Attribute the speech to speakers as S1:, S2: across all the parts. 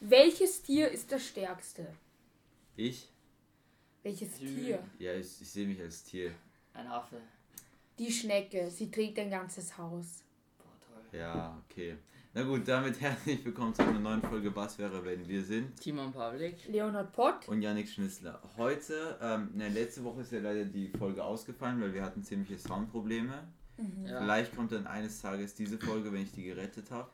S1: Welches Tier ist das stärkste?
S2: Ich?
S1: Welches
S3: Lü.
S1: Tier?
S2: Ja, ich, ich sehe mich als Tier.
S3: Ein Affe.
S1: Die Schnecke. Sie trägt ein ganzes Haus.
S3: Boah, toll.
S2: Ja, okay. Na gut, damit herzlich willkommen zu einer neuen Folge Was wäre, wenn wir sind.
S3: Timon Pavlik.
S1: Leonhard Pott.
S2: Und Yannick Schnitzler. Heute, ähm, ne, letzte Woche ist ja leider die Folge ausgefallen, weil wir hatten ziemliche Soundprobleme.
S3: Ja.
S2: Vielleicht kommt dann eines Tages diese Folge, wenn ich die gerettet habe.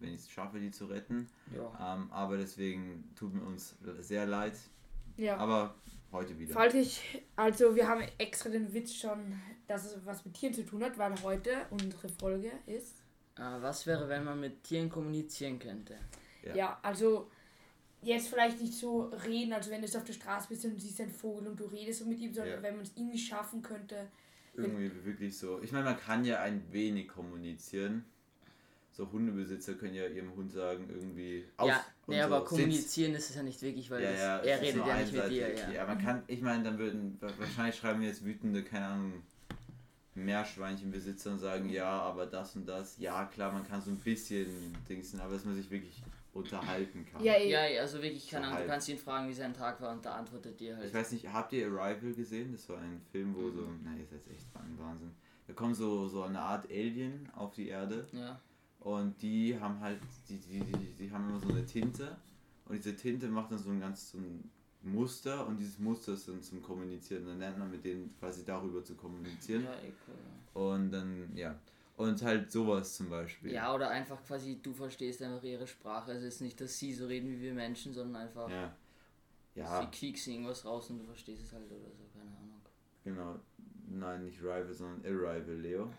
S2: Wenn ich es schaffe, die zu retten.
S3: Ja.
S2: Ähm, aber deswegen tut mir uns sehr leid.
S1: Ja.
S2: Aber heute wieder.
S1: Falls ich, also wir haben extra den Witz schon, dass es was mit Tieren zu tun hat, weil heute unsere Folge ist.
S3: Äh, was wäre, wenn man mit Tieren kommunizieren könnte?
S2: Ja.
S1: Ja, also jetzt vielleicht nicht so reden, also wenn du auf der Straße bist und siehst einen Vogel und du redest so mit ihm, sondern
S2: Ja.
S1: wenn man es irgendwie schaffen könnte.
S2: Irgendwie wirklich so. Ich meine, man kann ja ein wenig kommunizieren. So Hundebesitzer können ja ihrem Hund sagen, irgendwie. auf
S3: ja,
S2: und
S3: nee,
S2: so,
S3: aber
S2: sitz.
S3: kommunizieren ist es ja nicht wirklich, weil
S2: Ja,
S3: das,
S2: ja,
S3: er redet ja nicht mit dir.
S2: einseitig.
S3: Ja.
S2: man kann, ich meine, dann würden, wa- wahrscheinlich schreiben jetzt wütende, keine Ahnung, Meerschweinchenbesitzer und sagen, ja, aber das und das. Ja, klar, man kann so ein bisschen dingsen, aber dass man sich wirklich unterhalten kann.
S1: Ja, eh.
S3: Ja, ja, also wirklich, keine
S2: So
S3: Ahnung, du kannst ihn fragen, wie sein Tag war und da antwortet dir halt.
S2: Ich weiß nicht, habt ihr Arrival gesehen? Das war ein Film, wo so,
S3: Mhm.
S2: na, ist jetzt echt ein Wahnsinn. Da kommt so, so eine Art Alien auf die Erde
S3: Ja.
S2: Und die haben halt, die, die, die, die haben immer so eine Tinte und diese Tinte macht dann so ein ganz so ein Muster und dieses Muster ist dann zum Kommunizieren. Dann lernt man mit denen quasi darüber zu kommunizieren
S3: Ja, cool,
S2: und dann, ja. Und halt sowas zum Beispiel.
S3: ja, oder einfach quasi, du verstehst einfach ihre Sprache. Also es ist nicht, dass sie so reden wie wir Menschen, sondern einfach,
S2: Ja. Ja,
S3: sie quieksen irgendwas raus und du verstehst es halt oder so, keine Ahnung.
S2: Genau. Nein, nicht Rival, sondern Arrival, Leo.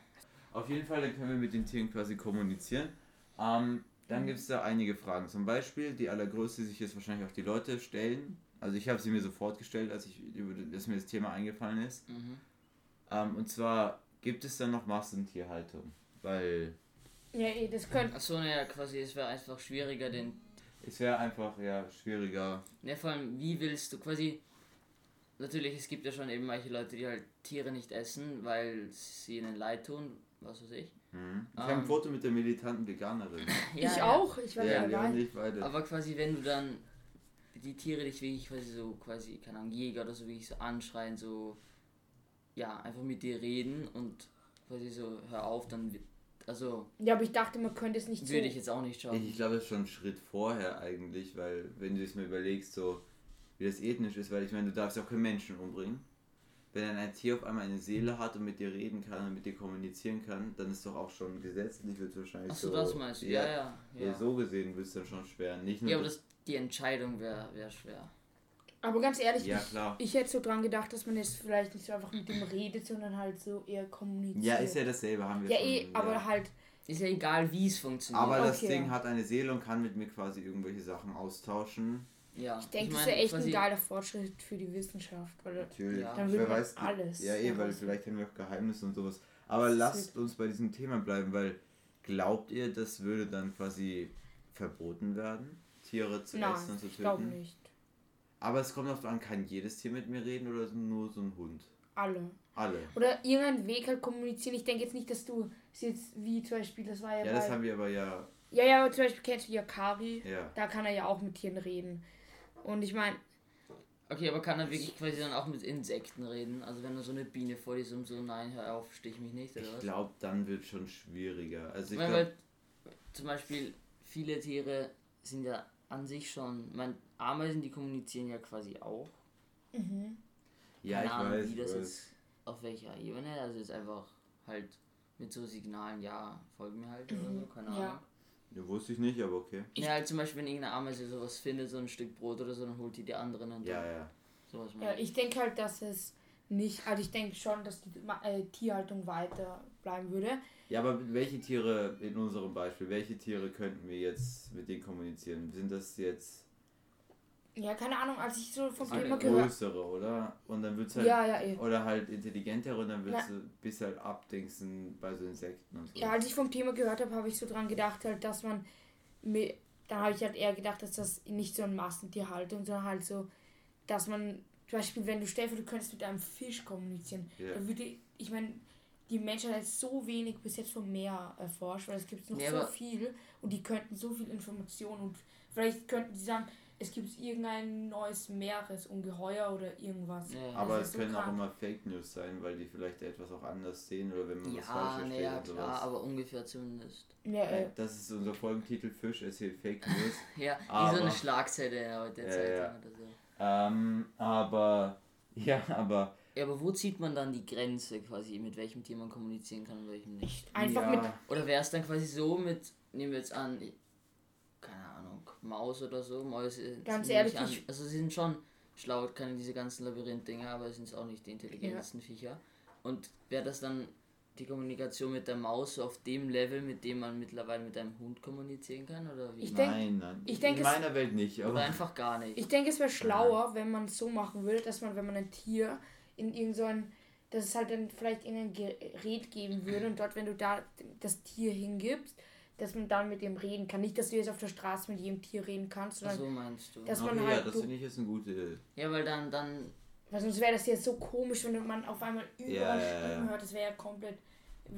S2: Auf jeden Fall, dann können wir mit den Tieren quasi kommunizieren. Ähm, dann gibt es da einige Fragen. Zum Beispiel, die allergrößte, die sich jetzt wahrscheinlich auch die Leute stellen. Also ich habe sie mir sofort gestellt, als ich über das mir das Thema eingefallen ist.
S3: Mhm.
S2: Ähm, und zwar, gibt es dann noch Massentierhaltung? Weil
S1: Ja, eh, das könnte.
S3: Achso, naja, quasi, es wäre einfach schwieriger, den.
S2: es wäre einfach ja schwieriger.
S3: Ne, vor allem, wie willst du quasi. Natürlich, es gibt ja schon eben manche Leute, die halt Tiere nicht essen, weil sie ihnen leid tun, was weiß ich.
S2: Hm. Ich habe ein
S3: Ähm.
S2: Foto mit der militanten Veganerin.
S3: Ja,
S1: ich
S3: ja.
S1: auch. Ich war
S2: Ja,
S1: ja,
S2: ich beide.
S3: Aber quasi, wenn du dann die Tiere dich wirklich quasi so, quasi, keine Ahnung, Jäger oder so wirklich so anschreien, so, ja, einfach mit dir reden und quasi so, hör auf, dann, wird- also,
S1: Ja, aber ich dachte, man könnte es nicht so.
S3: würde ich jetzt auch nicht schauen.
S2: Ich, ich glaube, das ist schon ein Schritt vorher eigentlich, weil wenn du es mal überlegst, so wie das ethnisch ist, weil ich meine, du darfst ja auch keinen Menschen umbringen. Wenn dann ein Tier auf einmal eine Seele hat und mit dir reden kann und mit dir kommunizieren kann, dann ist doch auch schon gesetzlich wird wahrscheinlich
S3: Achso,
S2: so.
S3: das meinst du, ja, ja. Ja,
S2: ja, so gesehen wird es dann schon schwer. Nicht nur
S3: ja aber das, die Entscheidung wäre wär schwer.
S1: Aber ganz ehrlich,
S2: Ja,
S1: ich, ich hätte so dran gedacht, dass man jetzt vielleicht nicht so einfach mit dem redet, sondern halt so eher kommuniziert.
S2: ja, ist ja dasselbe, haben wir
S1: Ja,
S2: schon.
S1: eh, aber halt.
S3: Ist ja egal, wie es funktioniert.
S2: Aber das
S1: Okay.
S2: Ding hat eine Seele und kann mit mir quasi irgendwelche Sachen austauschen.
S3: Ja,
S1: Ich denke, das
S3: mein,
S1: ist ja echt ein geiler Fortschritt für die Wissenschaft. Weil
S2: Natürlich.
S3: Ja.
S1: Dann
S2: Wer weiß,
S1: alles
S2: Ja, eh, weil vielleicht haben wir auch Geheimnisse und sowas. Aber
S1: Das
S2: lasst uns bei diesem Thema bleiben, weil glaubt ihr, das würde dann quasi verboten werden, Tiere zu
S1: Nein,
S2: essen und zu
S1: ich glaube
S2: töten?
S1: nicht.
S2: Aber es kommt darauf an, kann jedes Tier mit mir reden oder nur so ein Hund?
S1: Alle.
S2: Alle.
S1: Oder irgendeinen Weg halt kommunizieren. Ich denke jetzt nicht, dass du es jetzt wie zum Beispiel, das war ja,
S2: Ja,
S1: bei,
S2: das haben wir aber ja.
S1: Ja, ja, aber zum Beispiel kennst du Yakari.
S2: Ja.
S1: Da kann er ja auch mit Tieren reden. Und ich meine,
S3: Okay, aber kann er wirklich quasi dann auch mit Insekten reden? Also wenn da so eine Biene vor dir ist und so, nein, hör auf, stich mich nicht, oder
S2: Ich
S3: was?
S2: glaube, dann wird schon schwieriger. Also ich
S3: Weil,
S2: glaube,
S3: zum Beispiel viele Tiere sind ja an sich schon, mein Ameisen, die kommunizieren ja quasi auch.
S2: ja,
S3: Keine
S2: ich
S3: Ahnung,
S2: weiß.
S3: wie das
S2: ich weiß.
S3: jetzt auf welcher Ebene, also jetzt einfach halt mit so Signalen, ja, folg mir halt oder so, keine Ahnung.
S1: Ja.
S2: Ja, wusste ich nicht, aber okay.
S3: Ja, halt zum Beispiel, wenn irgendeine Ameise sowas findet, so ein Stück Brot oder so, dann holt die die anderen und
S2: Ja,
S3: dann
S2: ja.
S3: sowas
S1: ja, ich denke halt, dass es nicht, also ich denke schon, dass die Ma- äh, Tierhaltung weiter bleiben würde.
S2: Ja, aber welche Tiere, in unserem Beispiel, welche Tiere könnten wir jetzt mit denen kommunizieren? Sind das jetzt
S1: Ja, keine Ahnung, als ich so vom
S3: Alle
S1: Thema gehört
S2: größere, oder? Und dann wird's halt.
S1: Ja, ja, eh.
S2: Oder halt intelligentere und dann wird's du bis halt abdingsen bei so Insekten und so.
S1: Ja, als ich vom Thema gehört habe, habe ich so dran gedacht, halt, dass man mir, dann habe ich halt eher gedacht, dass das nicht so ein Massentierhaltung, sondern halt so, dass man, zum Beispiel, wenn du stellst, du könntest mit einem Fisch kommunizieren,
S2: Ja.
S1: dann würde, ich meine, die Menschheit hat so wenig bis jetzt vom Meer erforscht, weil es gibt noch
S3: Ja,
S1: so viel und die könnten so viel Informationen und Vielleicht könnten sie sagen, es gibt irgendein neues Meeresungeheuer oder irgendwas.
S3: Ja,
S2: Aber es
S1: ist so
S2: können auch
S1: krank.
S2: immer Fake News sein, weil die vielleicht etwas auch anders sehen oder wenn man was falsch
S3: ja,
S2: versteht und
S3: klar,
S2: sowas.
S3: aber ungefähr zumindest.
S1: Ja, äh,
S2: Das ist unser Folgentitel Fisch erzählt Fake News.
S3: Ja, wie so
S2: Aber-
S3: eine Schlagzeile heute
S2: Ja, ja.
S3: oder so.
S2: ähm, aber ja, aber
S3: Ja, aber wo zieht man dann die Grenze quasi, mit welchem Tier man kommunizieren kann und welchem nicht?
S1: einfach
S2: ja,
S1: mit.
S3: Oder wäre es dann quasi so mit, nehmen wir jetzt an, keine Ahnung, Maus oder so, Mäuse.
S1: Ganz ehrlich,
S3: ich an, also sie sind schon schlau, keine diese ganzen Labyrinth-Dinger, aber sind auch nicht die intelligentesten Viecher. Und wäre das dann die Kommunikation mit der Maus so auf dem Level, mit dem man mittlerweile mit einem Hund kommunizieren kann? Oder wie?
S1: Ich denk-
S2: nein, nein.
S1: ich denk,
S2: in
S1: es-
S2: meiner Welt nicht,
S3: oder
S2: aber
S3: einfach gar nicht.
S1: Ich denke, es wäre schlauer, wenn man es so machen würde, dass man, wenn man ein Tier in irgend so ein, dass es halt dann vielleicht irgendein Gerät geben würde und dort, wenn du da das Tier hingibst, dass man dann mit dem reden kann. Nicht, dass du jetzt auf der Straße mit jedem Tier reden kannst, sondern,
S3: so meinst du.
S1: dass man
S2: okay,
S1: halt
S2: ja, das finde ich ist eine gute
S3: Ja, weil dann, dann
S1: weil sonst wäre das jetzt so komisch, wenn man auf einmal überall
S2: Ja, ja, ja.
S1: Stimmen hört. Das wäre ja komplett.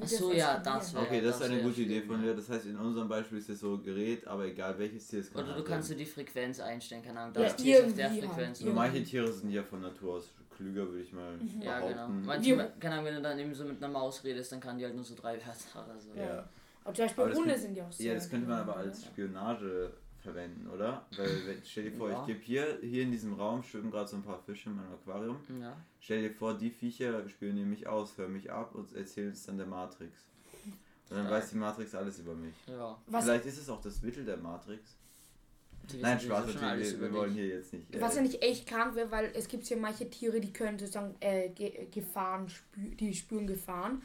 S3: Ach so,
S1: das
S3: ja, das wär-
S2: Okay, das ist
S3: das
S2: eine gute Idee von
S3: ja.
S2: dir. Das heißt, in unserem Beispiel ist es so Gerät, aber egal welches Tier es kann.
S3: Oder du
S2: halt
S3: kannst du die Frequenz einstellen, keine Ahnung.
S1: Ja,
S3: Das Tier ist auf der
S1: halt,
S3: Frequenz.
S2: So, manche Tiere sind ja von Natur aus klüger, würde ich mal
S3: Ja, genau.
S2: behaupten.
S3: Manchmal, keine Ahnung, wenn du dann eben so mit einer Maus redest, dann kann die halt nur so drei Wörter oder so.
S2: Ja.
S1: Aber zum Beispiel Hunde
S2: könnte-
S1: sind ja auch so.
S2: Ja, das könnte man aber als Spionage verwenden, oder? Weil, wenn, stell dir vor,
S3: Ja.
S2: ich gebe hier, hier in diesem Raum schwimmen gerade so ein paar Fische in meinem Aquarium.
S3: Ja.
S2: Stell dir vor, die Viecher spionieren mich aus, hören mich ab und erzählen es dann der Matrix. Und dann
S3: Ja.
S2: weiß die Matrix alles über mich.
S3: ja.
S1: Was,
S2: Vielleicht ist es auch das Mittel der Matrix.
S3: Die
S2: Nein, Spaß, natürlich, wir, wir wollen hier jetzt nicht.
S1: was
S2: äh,
S1: ja nicht echt krank wäre, weil es gibt ja manche Tiere, die können sozusagen äh, Ge Gefahren spü die spüren Gefahren.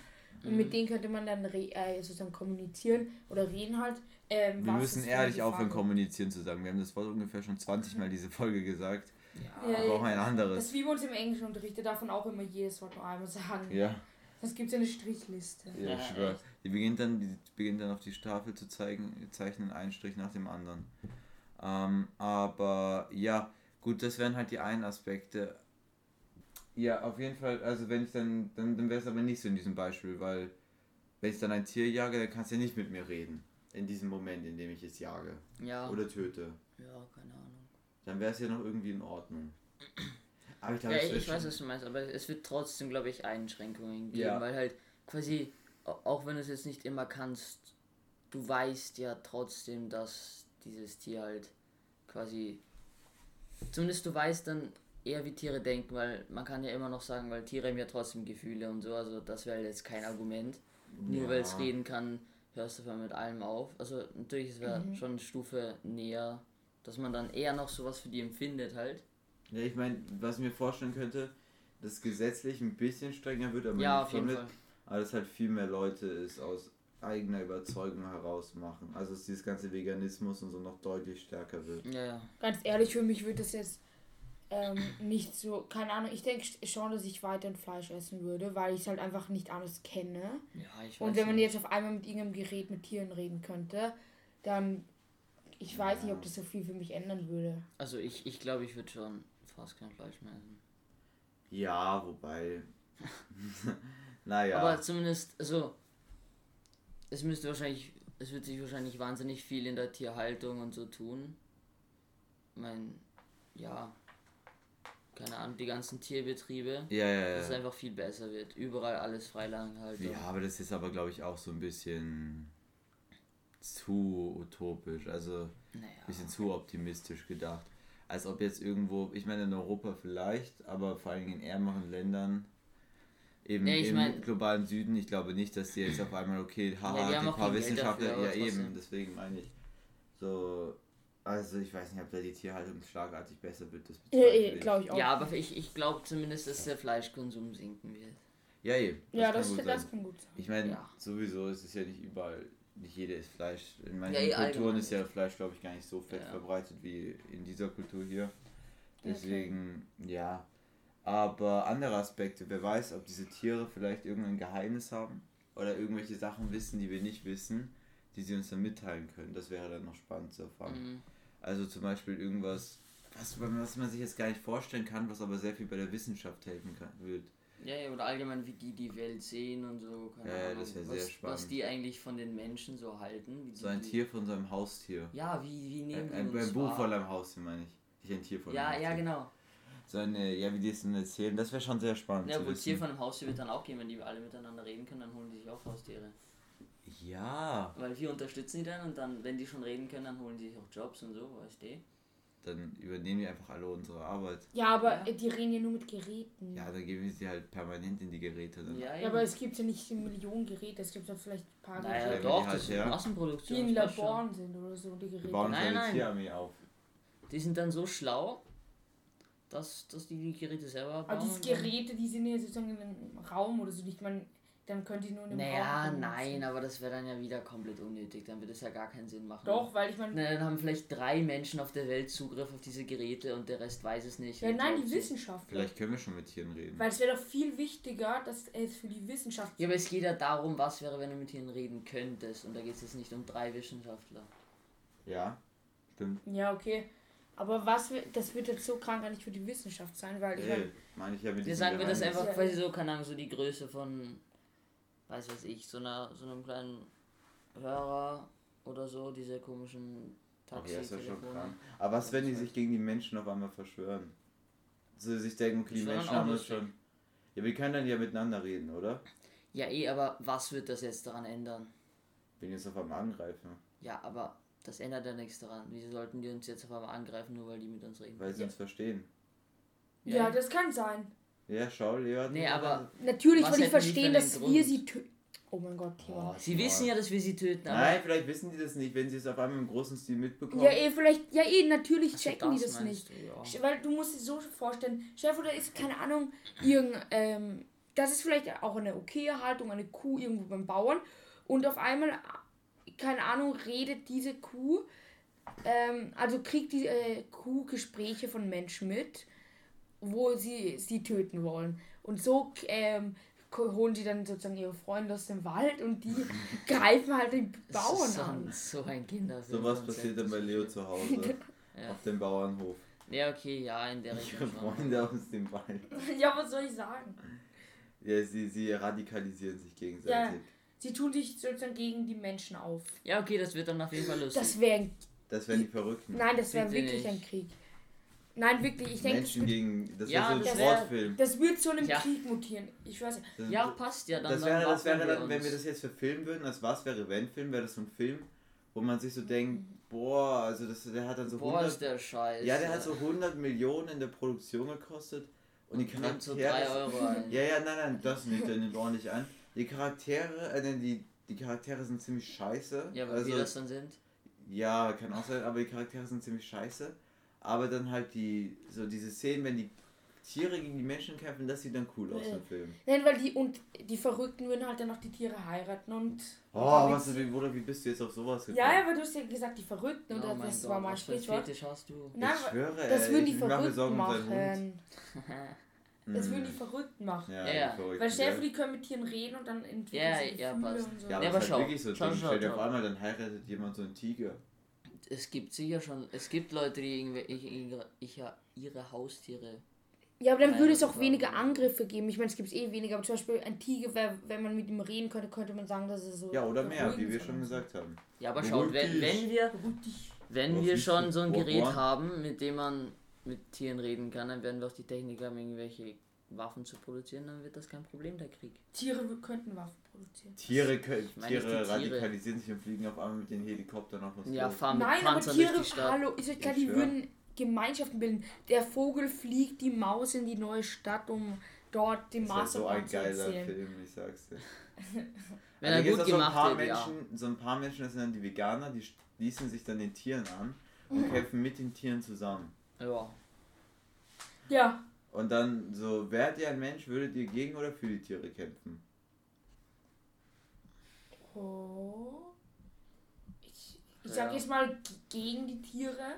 S1: Und
S3: Mhm.
S1: mit denen könnte man dann re äh, sozusagen kommunizieren oder reden halt. Ähm,
S2: wir
S1: was
S2: müssen ehrlich aufhören, kommunizieren zu sagen. Wir haben das Wort ungefähr schon 20 Mal diese Folge gesagt.
S3: Ja.
S1: Ja,
S2: Wir brauchen ein
S1: Das
S2: anderes.
S1: ist wie bei uns im Englischunterricht, da darf man auch immer jedes Wort nur einmal sagen.
S2: Ja,
S1: Sonst gibt es ja eine Strichliste.
S2: ja,
S3: Ja,
S2: ich schwör.
S3: echt.
S2: Die beginnt dann, die beginnt dann auf die Tafel zu zeigen, zeichnen einen Strich nach dem anderen. Ähm, aber ja, gut, das wären halt die einen Aspekte. Ja, auf jeden Fall, also wenn ich dann, dann, dann wäre es aber nicht so in diesem Beispiel, weil wenn ich dann ein Tier jage, dann kannst du ja nicht mit mir reden. In diesem Moment, in dem ich es jage.
S3: Ja.
S2: Oder töte.
S3: ja, keine Ahnung.
S2: Dann wäre es ja noch irgendwie in Ordnung. Aber ich glaube,
S3: Ja,
S2: es
S3: ich, ich weiß, was du meinst, aber es wird trotzdem, glaube ich, Einschränkungen geben,
S2: Ja.
S3: weil halt quasi, au- auch wenn du es jetzt nicht immer kannst, du weißt ja trotzdem, dass dieses Tier halt quasi, zumindest du weißt dann eher, wie Tiere denken, weil man kann ja immer noch sagen, weil Tiere haben ja trotzdem Gefühle und so, also das wäre jetzt kein Argument. Nur
S2: Ja.
S3: weil es reden kann, hörst du einfach mit allem auf. Also natürlich, es wäre schon eine Stufe näher, dass man dann eher noch sowas für die empfindet halt.
S2: Ja, ich meine, was ich mir vorstellen könnte, dass gesetzlich ein bisschen strenger wird, aber
S3: Ja,
S2: nicht
S3: auf jeden
S2: damit,
S3: Fall.
S2: aber dass halt viel mehr Leute es aus eigener Überzeugung heraus machen. Also dass dieses ganze Veganismus und so noch deutlich stärker wird.
S3: Ja, ja.
S1: Ganz ehrlich, für mich wird das jetzt ähm, nicht so, keine Ahnung, ich denke schon, dass ich weiterhin Fleisch essen würde, weil ich es halt einfach nicht anders kenne.
S3: Ja, ich
S1: Und
S3: weiß
S1: wenn man
S3: nicht.
S1: jetzt auf einmal mit irgendeinem Gerät mit Tieren reden könnte, dann, ich weiß nicht, ob das so viel für mich ändern würde.
S3: Also ich, ich glaube, ich würde schon fast kein Fleisch mehr essen.
S2: Ja, wobei. naja.
S3: Aber zumindest, also es müsste wahrscheinlich, es wird sich wahrscheinlich wahnsinnig viel in der Tierhaltung und so tun. Ich meine, ja, keine Ahnung, die ganzen Tierbetriebe,
S2: ja, ja,
S3: dass es
S2: ja.
S3: einfach viel besser wird. Überall alles Freilandhaltung.
S2: Ja, aber das ist aber, glaube ich, auch so ein bisschen zu utopisch. Also
S3: Naja.
S2: bisschen zu optimistisch gedacht. Als ob jetzt irgendwo, ich meine in Europa vielleicht, aber vor allen Dingen in ärmeren Ländern, eben
S3: Ja,
S2: im
S3: mein-
S2: globalen Süden, ich glaube nicht, dass die jetzt auf einmal, okay, haha,
S3: Ja, die haben
S2: die paar Wissenschaftler,
S3: dafür,
S2: ja eben, deswegen meine ich, so, also ich weiß nicht, ob da die Tierhaltung schlagartig besser wird, das
S1: Ja,
S2: bezweifle ich.
S1: glaube ich auch.
S3: Ja, aber ich, ich glaube zumindest, dass der Fleischkonsum sinken wird.
S2: Ja, eben.
S1: ja,
S2: kann
S1: das,
S2: gut
S1: das kann gut sein.
S2: Ich meine,
S3: Ja.
S2: sowieso ist es ja nicht überall, nicht jeder isst Fleisch. In manchen
S3: Ja, eh,
S2: Kulturen ist ja Fleisch, glaube ich, gar nicht so fett
S3: Ja.
S2: verbreitet wie in dieser Kultur hier. Deswegen, ja. Aber andere Aspekte, wer weiß, ob diese Tiere vielleicht irgendein Geheimnis haben oder irgendwelche Sachen wissen, die wir nicht wissen, die sie uns dann mitteilen können. Das wäre dann noch spannend zu erfahren.
S3: Mhm.
S2: Also zum Beispiel irgendwas, was, was man sich jetzt gar nicht vorstellen kann, was aber sehr viel bei der Wissenschaft helfen kann, wird.
S3: Ja, ja, oder allgemein, wie die die Welt sehen und so. Keine
S2: Ja, ja,
S3: Ahnung,
S2: das wär
S3: was,
S2: sehr
S3: Was
S2: spannend.
S3: die eigentlich von den Menschen so halten.
S2: So ein Tier von so einem Haustier.
S3: Ja, wie, wie nehmen
S2: Ein,
S3: die
S2: ein,
S3: uns
S2: ein Buch
S3: wahr?
S2: von einem Haustier, meine ich. Nicht ein Tier von einem
S3: Ja,
S2: Haustier.
S3: ja, genau.
S2: So eine, ja, wie die es denn erzählen, das wäre schon sehr spannend
S3: Ja, wo
S2: wissen.
S3: Tier von einem Haustier wird dann auch gehen, wenn die alle miteinander reden können, dann holen die sich auch Haustiere.
S2: Ja,
S3: Weil wir unterstützen die dann und dann, wenn die schon reden können, dann holen die sich auch Jobs und so, weißt du?
S2: dann übernehmen die einfach alle unsere Arbeit.
S1: Ja, aber
S3: Ja.
S1: die reden ja nur mit Geräten.
S2: Ja, dann geben wir sie halt permanent in die Geräte. Dann.
S3: Ja,
S1: Ja, aber es gibt ja nicht Millionen Geräte, es gibt ja vielleicht ein paar
S3: Naja,
S2: Ja,
S1: Geräte,
S3: doch,
S2: die halt
S3: das
S2: her-
S3: ist Massenproduktion.
S1: die in. Laboren sind oder so, die
S2: Wir
S1: Geräte.
S2: bauen uns
S3: Nein, nein.
S2: Tierarmee auf.
S3: Die sind dann so schlau, dass, dass die die Geräte selber bauen.
S1: Aber diese Geräte, die sind ja sozusagen in einem Raum oder so. Ich meine, dann könnt ihr nur in einem
S3: Naja, nein, aber das wäre dann ja wieder komplett unnötig. Dann würde es ja gar keinen Sinn machen.
S1: Doch, weil ich meine,
S3: dann haben vielleicht drei Menschen auf der Welt Zugriff auf diese Geräte und der Rest weiß es nicht.
S1: ja, nein, die Wissenschaftler.
S2: Vielleicht können wir schon mit Tieren reden.
S1: Weil es wäre doch viel wichtiger, dass es für die Wissenschaft.
S3: Ja, aber es geht ja darum, was wäre, wenn du mit ihnen reden könntest. Und da geht es jetzt nicht um drei Wissenschaftler.
S2: Ja, stimmt.
S1: Ja, okay. Aber was das wird jetzt so krank eigentlich für die Wissenschaft sein, weil ich
S2: Ey,
S1: meine,
S2: ich ja mit
S3: Wir sagen wir das einfach quasi so, keine Ahnung, so die Größe von, weiß weiß ich, so einer so einem kleinen Hörer oder so, diese komischen taxi
S2: ja, ist ja schon krank. Aber was, wenn die sich gegen die Menschen auf einmal verschwören? So sich denken, okay, die Menschen haben das schon. Ja, wir können dann ja miteinander reden, oder?
S3: Ja, eh, aber was wird das jetzt daran ändern?
S2: Wenn die uns auf einmal angreifen.
S3: Ja, aber das ändert ja nichts daran. Wieso sollten die uns jetzt auf einmal angreifen, nur weil die mit uns reden?
S2: Weil sie
S1: Ja.
S2: uns verstehen.
S1: ja, das kann sein.
S2: Ja, schau, hat
S3: Nee, aber-
S1: Natürlich,
S3: hätten die
S1: verstehen, dass wir sie töten. Oh mein Gott, Thema.
S2: Oh,
S3: Sie wissen ja, dass wir sie töten, aber.
S2: Nein, vielleicht wissen die das nicht, wenn sie es auf einmal im großen Stil mitbekommen.
S1: Ja, eh, vielleicht, ja, eh, natürlich
S3: Ach so,
S1: checken die das nicht.
S3: du, ja.
S1: Weil du musst dir so vorstellen, Chef oder ist, keine Ahnung, irgend, ähm, das ist vielleicht auch eine okaye Haltung, eine Kuh irgendwo beim Bauern und auf einmal, keine Ahnung, redet diese Kuh, ähm, also kriegt die äh, Kuh Gespräche von Menschen mit, wo sie sie töten wollen. Und so ähm, holen sie dann sozusagen ihre Freunde aus dem Wald und die greifen halt den Bauern
S3: so
S1: an.
S3: ein, so ein Kinderfilm.
S2: So was passiert dann bei Leo zu Hause.
S3: Ja.
S2: Auf dem Bauernhof.
S3: Ja, okay, ja, in der
S2: Ihre
S3: Richtung. schon.
S2: Freunde aus dem Wald.
S1: ja, was soll ich sagen?
S2: Ja, sie, sie radikalisieren sich gegenseitig.
S1: Sie tun sich sozusagen gegen die Menschen auf.
S3: Ja, okay, das wird dann auf jeden Fall lustig.
S1: Das wäre
S2: Das wären die Verrückten.
S1: Nein, das wäre wirklich
S3: nicht.
S1: ein Krieg. Nein, wirklich, ich denke, das,
S2: Menschen
S1: wird-
S2: gegen. Das
S3: Ja,
S2: wäre so
S3: das
S2: ein Sportfilm.
S1: das wird zu einem
S3: Ja.
S1: Krieg mutieren. Ich weiß nicht.
S2: Das-
S3: ja, passt ja. Dann,
S2: Das
S3: dann
S2: wäre, das
S3: wappnen
S2: wäre dann,
S3: wir
S2: wenn wir das jetzt verfilmen würden, als was wäre wenn Film, wäre das so ein Film, wo man sich so denkt, boah, also das, der hat dann so
S3: Boah, ist
S2: 100,
S3: der Scheiß.
S2: ja, der hat so 100 Millionen in der Produktion gekostet und die
S3: Nimmt so
S2: Charaktere,
S3: 3 Euro ein.
S2: ja, ja, nein, nein, das nicht, der nimmt ordentlich an. Die Charaktere, äh, denn die, die Charaktere sind ziemlich scheiße.
S3: Ja, weil
S2: also,
S3: wir das dann sind.
S2: ja, kann auch sein, aber die Charaktere sind ziemlich scheiße. Aber dann halt die, so diese Szenen, wenn die Tiere gegen die Menschen kämpfen, das sieht dann cool aus im Film.
S1: Nein, weil die und die Verrückten würden halt dann noch die Tiere heiraten und.
S2: Oh, was, wie, wie bist du jetzt auf sowas gekommen?
S1: Ja, ja, aber du hast ja gesagt, die Verrückten und
S3: oh
S1: das
S3: mein
S1: das
S3: Gott,
S1: war mein
S3: ein
S1: Sprichwort.
S3: Fetisch hast du?
S1: Nein,
S2: ich schwöre,
S1: das
S2: ey,
S1: würden die Verrückten machen. Das würden die Verrückten machen.
S2: Ja,
S3: Ja.
S2: Verrückten,
S1: Weil Chef,
S2: gell?
S1: die können mit Tieren reden und dann entwickeln
S3: Ja,
S1: sie
S3: ja, passt.
S1: und so.
S2: Ja, aber,
S3: Ja, aber
S2: ist
S3: schau,
S2: halt wirklich so.
S3: schau, schau, schau.
S2: auf einmal, dann heiratet jemand so einen Tiger.
S3: Es gibt sicher schon, es gibt Leute, die irgendwelche, ihre, Haustiere.
S1: Ja, aber dann würde es auch weniger Angriffe geben. Ich meine, es gibt eh weniger, aber zum Beispiel ein Tiger, wär, wenn man mit ihm reden könnte, könnte man sagen, dass er so.
S2: Ja, oder mehr, wie wir
S1: ist
S2: schon gesagt haben.
S3: Ja, aber schaut, wenn, wenn wir, wenn wir schon so ein Gerät haben, mit dem man mit Tieren reden kann, dann werden wir auch die Technik haben, irgendwelche Waffen zu produzieren, dann wird das kein Problem, der Krieg.
S1: Tiere könnten Waffen produzieren.
S2: Tiere, können, Tiere
S3: Tiere.
S2: radikalisieren sich und fliegen auf einmal mit den Helikoptern auf uns
S3: Ja, fahren mit
S1: Nein, aber
S3: Panzern
S1: Tiere,
S3: durch die Stadt.
S1: hallo, ist euch klar, die würden Gemeinschaften bilden. Der Vogel fliegt die Maus in die neue Stadt, um dort den
S2: Das ist ja so
S1: Masterplan
S2: ein
S1: zu
S2: geiler. Film, ich sag's dir.
S3: Wenn
S2: Also
S3: er gut
S2: auch so ein
S3: gemacht
S2: paar
S3: wird, ja.
S2: Menschen, So ein paar Menschen, das sind dann die Veganer, die schließen sich dann den Tieren an und kämpfen mit den Tieren zusammen.
S3: Ja.
S1: Ja,
S2: Und dann so, wärt ihr ein Mensch, würdet ihr gegen oder für die Tiere kämpfen?
S1: Oh. Ich, ich sag
S3: Ja.
S1: jetzt mal gegen die Tiere,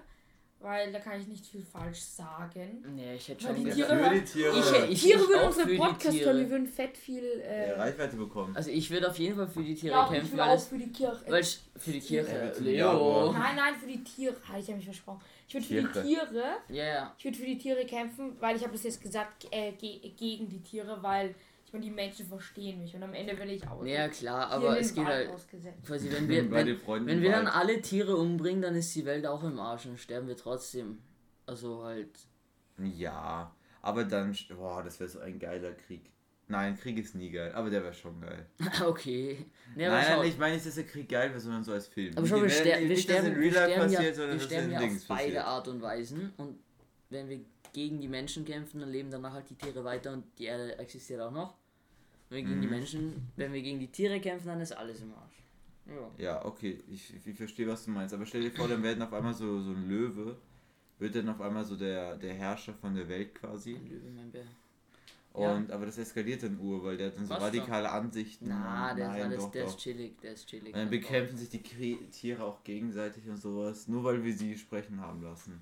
S1: weil da kann ich nicht viel falsch sagen.
S3: Nee, ich hätte
S1: Weil
S3: schon
S1: die Tiere-
S2: für die Tiere.
S3: Ich- ich-
S1: Tiere würden
S3: die
S1: Podcast wir würden fett viel. Äh,
S2: äh, Reichweite bekommen.
S3: Also ich würde auf jeden Fall für die Tiere
S1: ja,
S3: kämpfen, weil
S1: auch für die Kirche.
S3: weil ich, für die Kirche.
S2: Ja. Jaguar.
S1: Nein, nein, für die Tiere. Ah, ich habe mich versprochen. Ich würde für die Tiere.
S3: Ja, ja.
S1: Ich würde für die Tiere kämpfen, weil ich habe das jetzt gesagt äh, ge gegen die Tiere, weil ich meine, die Menschen verstehen mich und am Ende werde ich auch
S3: Ja klar, aber es geht halt quasi wenn wir wenn, wenn wir dann alle Tiere umbringen, dann ist die Welt auch im Arsch und sterben wir trotzdem. Also halt
S2: Ja, aber dann, boah, das wäre so ein geiler Krieg. Nein, Krieg ist nie geil, aber der wäre schon geil.
S3: okay. Nee, aber
S2: nein, nein, ich meine nicht, dass der Krieg geil wäre, sondern so als Film.
S3: aber schau, wir,
S2: Nicht,
S3: ster wir
S2: nicht, dass
S3: sterben,
S2: in
S3: wir
S2: Real Life
S3: sterben ja,
S2: passiert, sondern
S3: wir sterben ja
S2: Dings
S3: auf beide
S2: passiert.
S3: Art und Weisen und wenn wir gegen die Menschen kämpfen, dann leben danach halt die Tiere weiter und die Erde existiert auch noch. Wenn wir gegen die
S2: Mhm.
S3: Menschen, wenn wir gegen die Tiere kämpfen, dann ist alles im Arsch. Ja.
S2: Ja, okay, ich, ich verstehe, was du meinst. Aber stell dir vor, dann werden auf einmal so, so ein Löwe, wird dann auf einmal so der, der Herrscher von der Welt quasi.
S3: Ein Löwe, mein Bär. Ja.
S2: Und, aber das eskaliert dann Ur, weil der hat dann so
S3: Was
S2: radikale Ansichten.
S3: Na, der, ist
S2: nein,
S3: alles,
S2: doch,
S3: der
S2: doch.
S3: ist chillig, der ist chillig.
S2: Und dann bekämpfen sich die Tiere auch gegenseitig und sowas, nur weil wir sie sprechen haben lassen.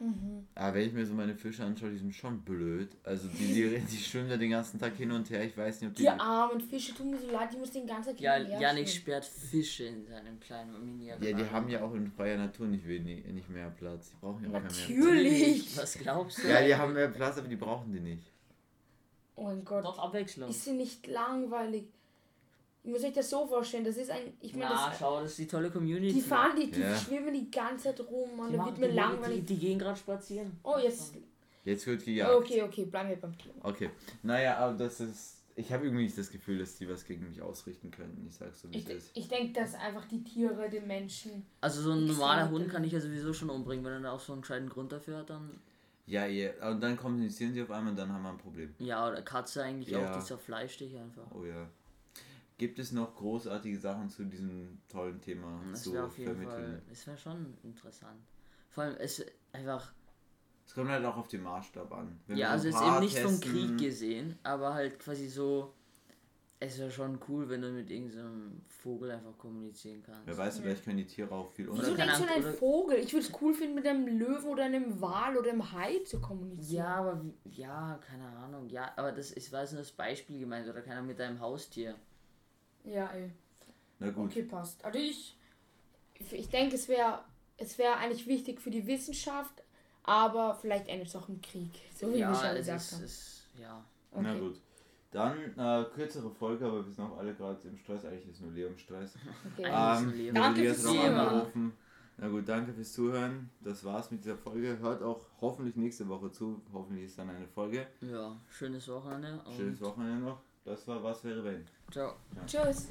S1: Mhm.
S2: Aber wenn ich mir so meine Fische anschaue, die sind schon blöd. Also die, die, die schwimmen da den ganzen Tag hin und her. Ich weiß nicht, ob die.
S1: Die armen Fische tun mir so leid, die müssen den ganzen Tag
S3: Ja,
S1: hin und her
S3: Janik sperrt Fische in seinem kleinen mini
S2: Ja, die haben ja auch in freier Natur nicht, wenig, nicht mehr Platz. Die brauchen ja auch mehr Platz.
S1: Natürlich.
S3: Was glaubst du?
S2: Ja, die haben mehr Platz, aber die brauchen die nicht.
S1: Oh mein Gott.
S3: Doch Abwechslung.
S1: Ist sie nicht langweilig? Ihr müsst euch das so vorstellen, das ist ein. Ich meine,
S3: Na,
S1: das.
S3: schau, das ist die tolle Community.
S1: Die fahren, die, die
S2: Ja.
S1: schwimmen die ganze Zeit rum und
S3: die,
S1: dann
S3: machen,
S1: wird mir
S3: die,
S1: langweilig.
S3: die, die gehen gerade spazieren.
S1: Oh, jetzt.
S2: Jetzt wird gejagt.
S1: Okay, okay, bleiben wir beim Thema.
S2: Okay. Naja, aber das ist. Ich habe irgendwie nicht das Gefühl, dass die was gegen mich ausrichten können. Ich sag's so, wie
S1: Ich,
S2: es ist.
S1: ich denke, dass einfach die Tiere den Menschen.
S3: Also so ein
S1: Ich
S3: normaler Hund kann ich ja sowieso schon umbringen, wenn er auch so einen gescheiten Grund dafür hat, dann.
S2: Ja, ja. Und dann kommunizieren sie auf einmal und dann haben wir ein Problem.
S3: Ja, oder Katze eigentlich
S2: Ja.
S3: auch, die zerfleischt dich einfach.
S2: Oh ja. Gibt es noch großartige Sachen zu diesem tollen Thema
S3: Das
S2: zu
S3: wäre auf jeden
S2: vermitteln?
S3: Fall, das wäre schon interessant. Vor allem, es einfach,
S2: Es kommt halt auch auf den Maßstab an. Wenn
S3: ja, also jetzt
S2: ein paar
S3: eben nicht vom Krieg gesehen, aber halt quasi so, es wäre schon cool, wenn du mit irgendeinem Vogel einfach kommunizieren kannst.
S2: Wer weiß, vielleicht können die Tiere auch viel
S3: Oder
S1: Wieso denkst du an einen
S3: oder-
S1: Vogel? Ich würde es cool finden, mit einem Löwen oder einem Wal oder einem Hai zu kommunizieren.
S3: Ja, aber wie- ja, keine Ahnung. Ja, aber das ist, weiß nur das Beispiel gemeint oder keiner mit deinem Haustier.
S1: Ja, ey.
S2: Na gut.
S1: Okay, passt. Also ich, ich denke, es wäre es wäre eigentlich wichtig für die Wissenschaft, aber vielleicht endet es auch im Krieg, so wie wir
S3: ja,
S1: schon
S3: es
S1: gesagt
S3: ist,
S1: haben.
S3: ist, ja.
S2: Na
S1: Okay.
S2: gut. Dann äh, kürzere Folge, aber wir sind auch alle gerade im Stress. Eigentlich ist nur Leo im Stress.
S1: Okay.
S2: Ähm,
S3: Leben.
S1: Danke fürs
S3: Zuhören.
S2: Na gut, danke fürs Zuhören. Das war's mit dieser Folge. Hört auch hoffentlich nächste Woche zu. Hoffentlich ist dann eine Folge.
S3: Ja, schönes Wochenende.
S2: Schönes Wochenende noch. Das war Was wäre wenn.
S3: Ciao.
S1: Tschüss.